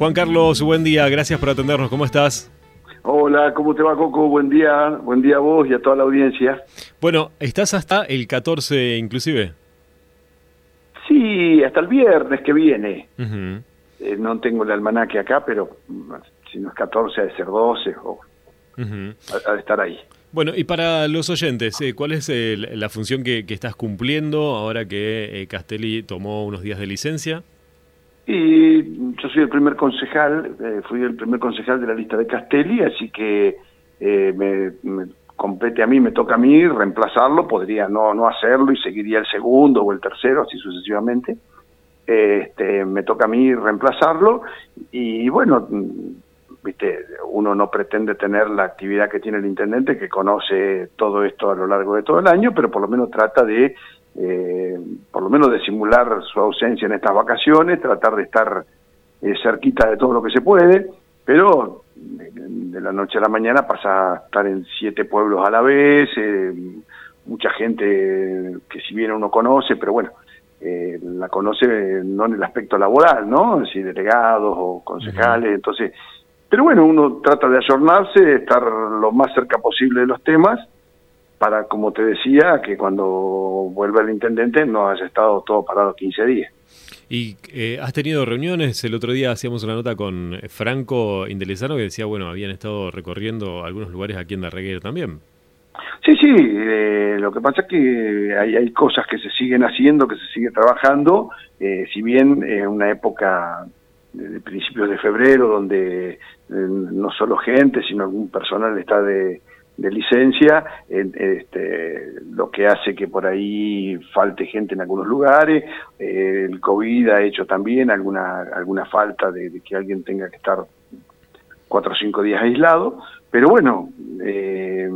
Juan Carlos, buen día, gracias por atendernos, ¿cómo estás? Hola, ¿cómo te va Coco? Buen día, buen día a vos y a toda la audiencia. Bueno, ¿estás hasta el 14 inclusive? Sí, hasta el viernes que viene. Eh, no tengo el almanaque acá, pero si no es 14, ha de ser 12 o ha, de estar ahí. Bueno, y para los oyentes, eh, ¿cuál es la función que, estás cumpliendo ahora que eh, Castelli tomó unos días de licencia? Y yo soy el primer concejal, fui el primer concejal de la lista de Castelli, así que me, me, compete a mí, me toca a mí reemplazarlo, podría no, no hacerlo y seguiría el segundo o el tercero, así sucesivamente. Este, me toca a mí reemplazarlo y bueno, viste, uno no pretende tener la actividad que tiene el intendente, que conoce todo esto a lo largo de todo el año, pero por lo menos trata de, eh, por lo menos de simular su ausencia en estas vacaciones, tratar de estar eh, cerquita de todo lo que se puede, pero de la noche a la mañana pasa a estar en siete pueblos a la vez, eh, mucha gente que si bien uno conoce, pero bueno, eh, la conoce no en el aspecto laboral, ¿no? Si delegados o concejales, entonces, pero bueno, uno trata de ayornarse, estar lo más cerca posible de los temas, para, como te decía, que cuando vuelva el intendente no haya estado todo parado 15 días. ¿Y eh, has tenido reuniones? El otro día hacíamos una nota con Franco Indelezano que decía, bueno, habían estado recorriendo algunos lugares aquí en Darreguer también. Sí, sí, eh, lo que pasa es que hay, hay cosas que se siguen haciendo, que se sigue trabajando, eh, si bien en una época de principios de febrero donde eh, no solo gente, sino algún personal está de, licencia, este, lo que hace que por ahí falte gente en algunos lugares, el COVID ha hecho también alguna, alguna falta de, de, que alguien tenga que estar cuatro o cinco días aislado, pero bueno, eh,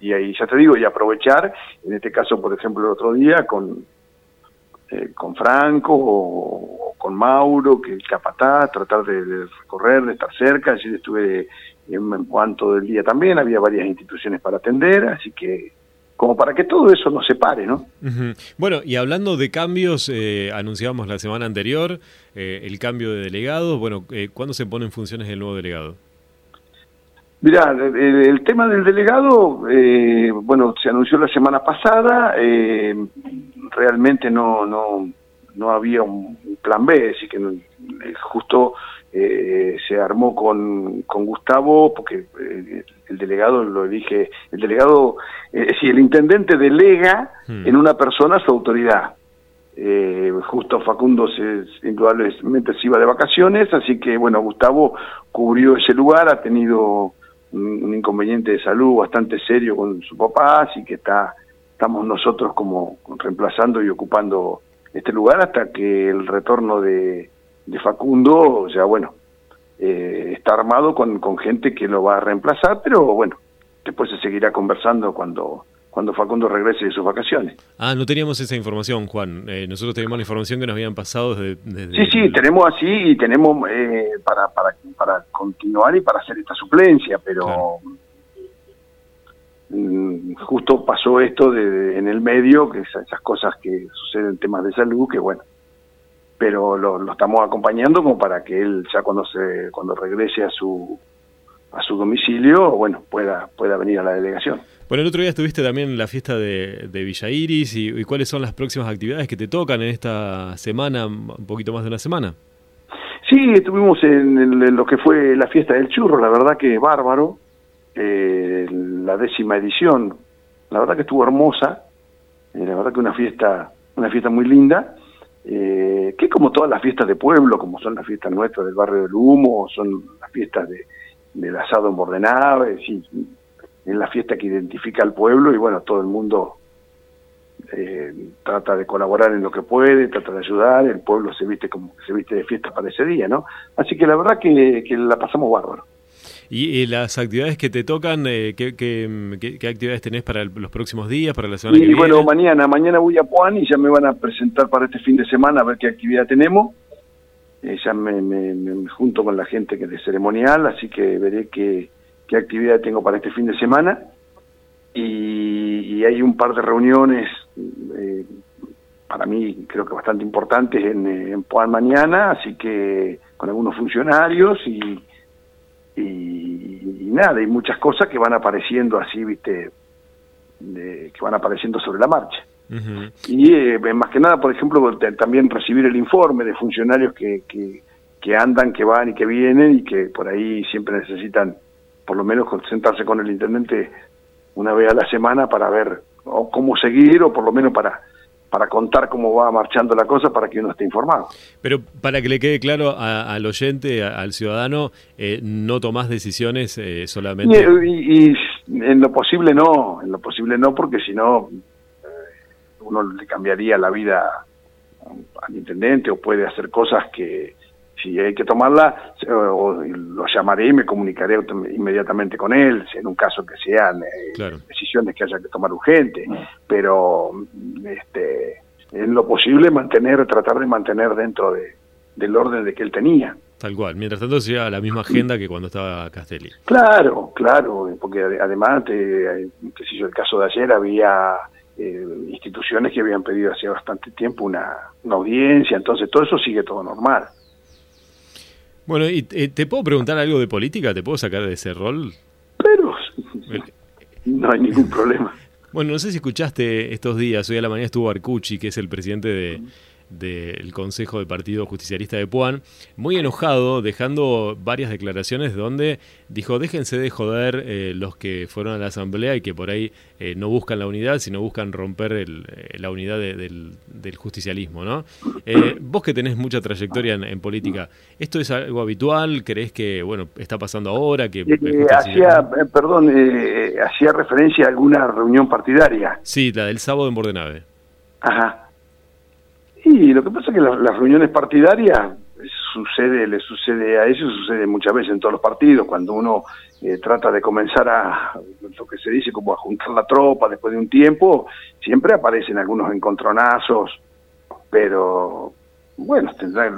y ahí ya te digo, y aprovechar, en este caso, por ejemplo, el otro día con, eh, con Franco o, con Mauro, que el capataz, tratar de, recorrer, de estar cerca, allí estuve en, cuanto del día también, había varias instituciones para atender, así que como para que todo eso no se pare, ¿no? Bueno, y hablando de cambios, eh, anunciábamos la semana anterior eh, el cambio de delegados, bueno, eh, ¿cuándo se pone en funciones el nuevo delegado? Mirá, el, tema del delegado, eh, bueno, se anunció la semana pasada, eh, realmente no, no, no había un plan B, así que eh, justo se armó con, con Gustavo, porque el delegado lo elige, el delegado, es decir, el intendente delega hmm. en una persona su autoridad. justo Facundo se, indudablemente se iba de vacaciones, así que bueno, Gustavo cubrió ese lugar, ha tenido un, inconveniente de salud bastante serio con su papá, así que está estamos nosotros como reemplazando y ocupando este lugar hasta que el retorno de, de Facundo, o sea, bueno, eh, está armado con, con gente que lo va a reemplazar, pero bueno, después se seguirá conversando cuando cuando Facundo regrese de sus vacaciones. Ah, no teníamos esa información, Juan. Eh, nosotros teníamos la información que nos habían pasado desde... sí, sí, tenemos así y tenemos eh, para, para, para continuar y para hacer esta suplencia, pero justo pasó esto de, en el medio, que esas cosas que suceden en temas de salud, que bueno, pero lo, lo estamos acompañando como para que él ya cuando se cuando regrese a su a su domicilio, bueno, pueda pueda venir a la delegación. Bueno, el otro día estuviste también en la fiesta de, de Villa Iris y, cuáles son las próximas actividades que te tocan en esta semana, un poquito más de una semana. Sí, estuvimos en, lo que fue la fiesta del churro, la verdad que bárbaro, eh, la décima edición, la verdad que estuvo hermosa, eh, la verdad que una fiesta, una fiesta muy linda, eh, que como todas las fiestas de pueblo, como son las fiestas nuestras del barrio del Humo, son las fiestas de, del asado en Bordenave, en la fiesta que identifica al pueblo y bueno, todo el mundo trata de colaborar en lo que puede, trata de ayudar, el pueblo se viste como se viste de fiesta para ese día, ¿no? Así que la verdad que, la pasamos bárbaro. ¿Y, las actividades que te tocan, eh, ¿qué, qué, actividades tenés para los próximos días, para la semana que viene? Bueno, mañana, mañana voy a Puan y ya me van a presentar para este fin de semana a ver qué actividad tenemos. Eh, ya me, me, junto con la gente que es de ceremonial, así que veré qué qué actividad tengo para este fin de semana y, hay un par de reuniones eh, para mí creo que bastante importantes en, en Puan mañana, así que con algunos funcionarios y, y, nada, hay muchas cosas que van apareciendo así, viste, que van apareciendo sobre la marcha. Y eh, más que nada, por ejemplo, también recibir el informe de funcionarios que, que, que, andan, que van y que vienen y que por ahí siempre necesitan, por lo menos, sentarse con el intendente una vez a la semana para ver o cómo seguir o por lo menos para para contar cómo va marchando la cosa para que uno esté informado. Pero para que le quede claro al oyente, al ciudadano, eh, no tomás decisiones eh, solamente... Y, en lo posible no, en lo posible no, porque si no eh, uno le cambiaría la vida al intendente o puede hacer cosas que, si hay que tomarla, lo llamaré y me comunicaré inmediatamente con él, en un caso que sean eh, decisiones que haya que tomar urgente, pero este, en lo posible mantener, tratar de mantener dentro de, del orden de que él tenía. Tal cual, mientras tanto sería la misma agenda que cuando estaba Castelli. Claro, claro, porque además, te, qué sé yo, el caso de ayer había eh, instituciones que habían pedido hace bastante tiempo una, una audiencia, entonces todo eso sigue todo normal. Bueno, ¿y te puedo preguntar algo de política? ¿Te puedo sacar de ese rol? Pero no hay ningún problema. Bueno, no sé si escuchaste estos días, hoy a la mañana estuvo Arcucci, que es el presidente de, del Consejo de Partido Justicialista de Puan, muy enojado, dejando varias declaraciones donde dijo, déjense de joder eh, los que fueron a la Asamblea y que por ahí eh, no buscan la unidad, sino buscan romper el, eh, la unidad del, justicialismo. ¿no? vos que tenés mucha trayectoria en, política, ¿esto es algo habitual? ¿Crees que bueno está pasando ahora? que hacía, Perdón, hacía referencia a alguna reunión partidaria. Sí, la del sábado en Bordenave. Ajá. Y lo que pasa es que las, reuniones partidarias sucede, le sucede a ellos, sucede muchas veces en todos los partidos, cuando uno eh, trata de comenzar a, lo que se dice como a juntar la tropa después de un tiempo, siempre aparecen algunos encontronazos, pero bueno, tendrán,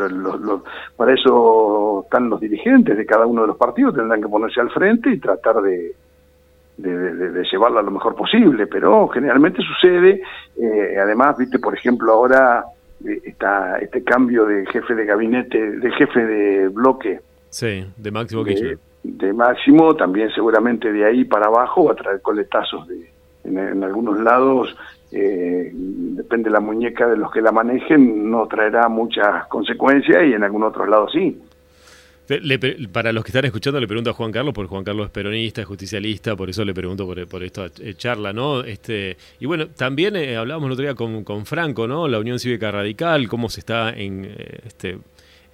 para eso están los dirigentes de cada uno de los partidos, tendrán que ponerse al frente y tratar de, de, llevarlo a lo mejor posible, pero generalmente sucede, eh, además, viste, por ejemplo, ahora esta, este cambio de jefe de gabinete, de jefe de bloque. Sí, de Máximo Kirchner. De, Máximo, también seguramente de ahí para abajo va a traer coletazos de, en, algunos lados, eh, depende de la muñeca de los que la manejen, no traerá muchas consecuencias y en algunos otros lados sí para los que están escuchando, le pregunto a Juan Carlos, porque Juan Carlos es peronista, es justicialista, por eso le pregunto por, por esta eh, charla, ¿no? Este, y bueno, también eh, hablábamos el otro día con, con, Franco, ¿no? La Unión Cívica Radical, cómo se está en, eh, este,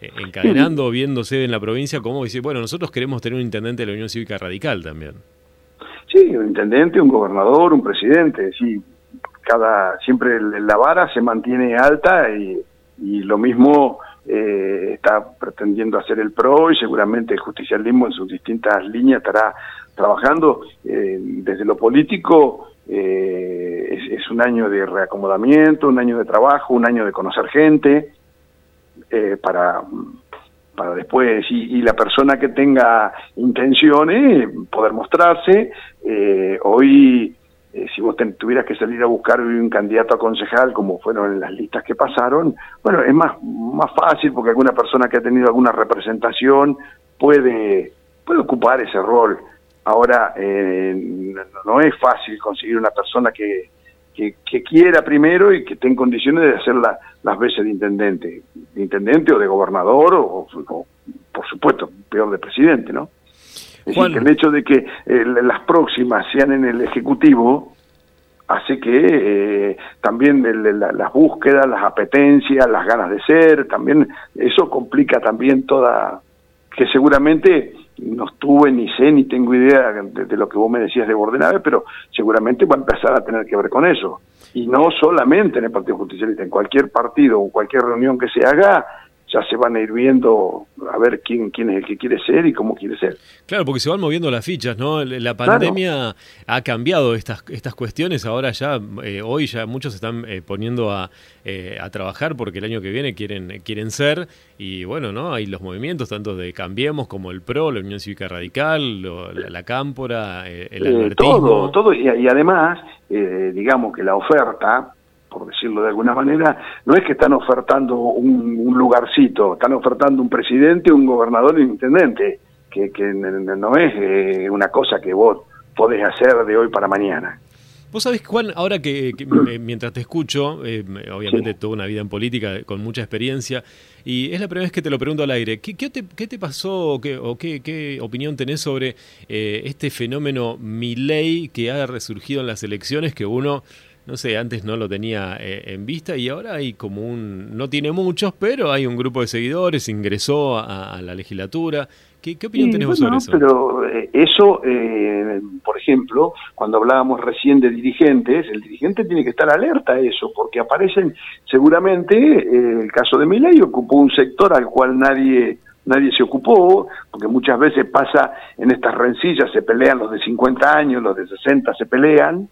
encadenando, viéndose en la provincia, cómo dice, bueno, nosotros queremos tener un intendente de la Unión Cívica Radical también. Sí, un intendente, un gobernador, un presidente, sí. Cada, siempre la vara se mantiene alta y, y lo mismo eh, está pretendiendo hacer el PRO y seguramente el justicialismo en sus distintas líneas estará trabajando. Eh, desde lo político eh, es, un año de reacomodamiento, un año de trabajo, un año de conocer gente para para después y, la persona que tenga intenciones poder mostrarse. hoy eh, si vos tuvieras que salir a buscar un candidato a concejal, como fueron las listas que pasaron, bueno, es más, más fácil porque alguna persona que ha tenido alguna representación puede, puede ocupar ese rol. Ahora, eh, no, es fácil conseguir una persona que, que, quiera primero y que esté en condiciones de hacer las veces de intendente, de intendente o de gobernador o, por supuesto, peor de presidente, ¿no? Es decir, que el hecho de que eh, las próximas sean en el Ejecutivo hace que eh, también las búsquedas, las apetencias, las ganas de ser, también eso complica también toda, que seguramente no estuve ni sé ni tengo idea de, lo que vos me decías de Bordenave, pero seguramente va a empezar a tener que ver con eso. Y no solamente en el Partido Justicialista, en cualquier partido o cualquier reunión que se haga, ya se van a ir viendo a ver quién, quién es el que quiere ser y cómo quiere ser. Claro, porque se van moviendo las fichas, ¿no? La pandemia ha cambiado estas, estas cuestiones, ahora ya, eh, hoy ya muchos están eh, poniendo a, eh, a trabajar porque el año que viene quieren, quieren ser, y bueno, ¿no? Hay los movimientos tanto de Cambiemos como el PRO, la Unión Cívica Radical, la, Cámpora, el albertismo. Todo, todo, y, y además, digamos que la oferta por decirlo de alguna manera, no es que están ofertando un, lugarcito, están ofertando un presidente, un gobernador y un intendente, que, que no es eh, una cosa que vos podés hacer de hoy para mañana. Vos sabés, Juan, ahora que, mientras te escucho, eh, obviamente toda una vida en política, con mucha experiencia, y es la primera vez que te lo pregunto al aire, ¿qué, qué, te, qué te, pasó o, qué, o qué, opinión tenés sobre eh, este fenómeno Milei que ha resurgido en las elecciones que uno no sé, antes no lo tenía eh, en vista y ahora hay como un, no tiene muchos, pero hay un grupo de seguidores, ingresó a, la legislatura. ¿Qué, opinión tenés sobre eso? Pero eh, eso, eh, por ejemplo, cuando hablábamos recién de dirigentes, el dirigente tiene que estar alerta a eso, porque aparecen, seguramente, el caso de Milei ocupó un sector al cual nadie nadie se ocupó, porque muchas veces pasa en estas rencillas, se pelean los de 50 años, los de 60 se pelean,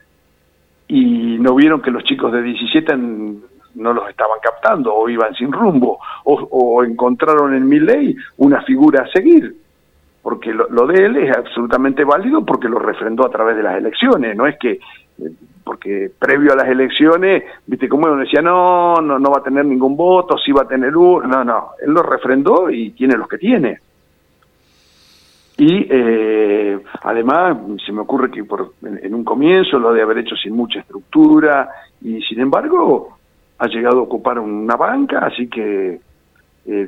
y no vieron que los chicos de 17 no los estaban captando o iban sin rumbo o, encontraron en ley una figura a seguir porque lo, de él es absolutamente válido porque lo refrendó a través de las elecciones no es que eh, porque previo a las elecciones viste como uno decía no no no va a tener ningún voto sí va a tener uno no no él lo refrendó y tiene los que tiene y eh, además se me ocurre que por, en, un comienzo lo de haber hecho sin mucha estructura y sin embargo ha llegado a ocupar una banca, así que eh,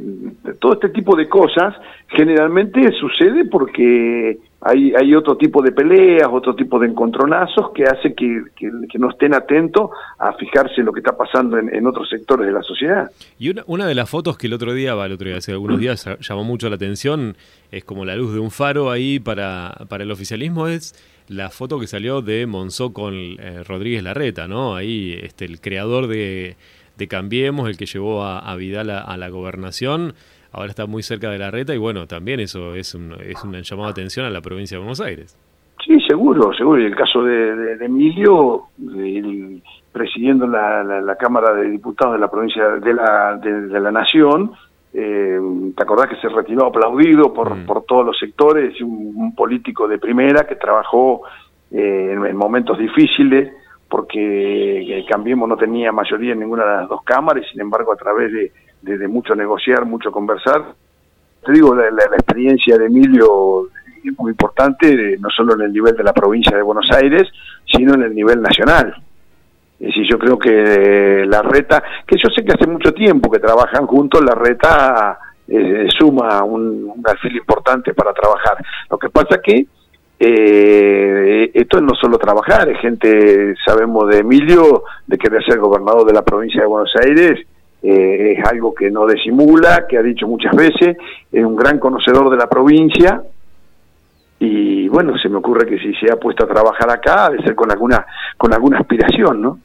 todo este tipo de cosas generalmente sucede porque hay, hay otro tipo de peleas, otro tipo de encontronazos que hace que, no estén atentos a fijarse en lo que está pasando en, otros sectores de la sociedad. Y una, una de las fotos que el otro día, va, el otro día, hace algunos días llamó mucho la atención, es como la luz de un faro ahí para, para el oficialismo, es la foto que salió de Monzó con eh, Rodríguez Larreta, ¿no? Ahí este, el creador de, de Cambiemos, el que llevó a, Vidal a la gobernación ahora está muy cerca de la reta y bueno, también eso es un, es un llamado de atención a la provincia de Buenos Aires. Sí, seguro, seguro. Y el caso de, Emilio, presidiendo la, Cámara de Diputados de la provincia de la, de, la Nación, eh, ¿te acordás que se retiró aplaudido por, mm. por todos los sectores? Un, político de primera que trabajó eh, en, momentos difíciles porque Cambiemos no tenía mayoría en ninguna de las dos cámaras sin embargo a través de, mucho negociar, mucho conversar. Te digo, la, experiencia de Emilio es muy importante, no solo en el nivel de la provincia de Buenos Aires, sino en el nivel nacional. Es decir, yo creo que la reta, que yo sé que hace mucho tiempo que trabajan juntos, la reta eh, suma un, un alfil importante para trabajar. Lo que pasa que eh, esto es no solo trabajar, es gente, sabemos de Emilio, de querer ser gobernador de la provincia de Buenos Aires, eh, es algo que no disimula, que ha dicho muchas veces, es un gran conocedor de la provincia y bueno, se me ocurre que si se ha puesto a trabajar acá, ha de ser con alguna, con alguna aspiración, ¿no?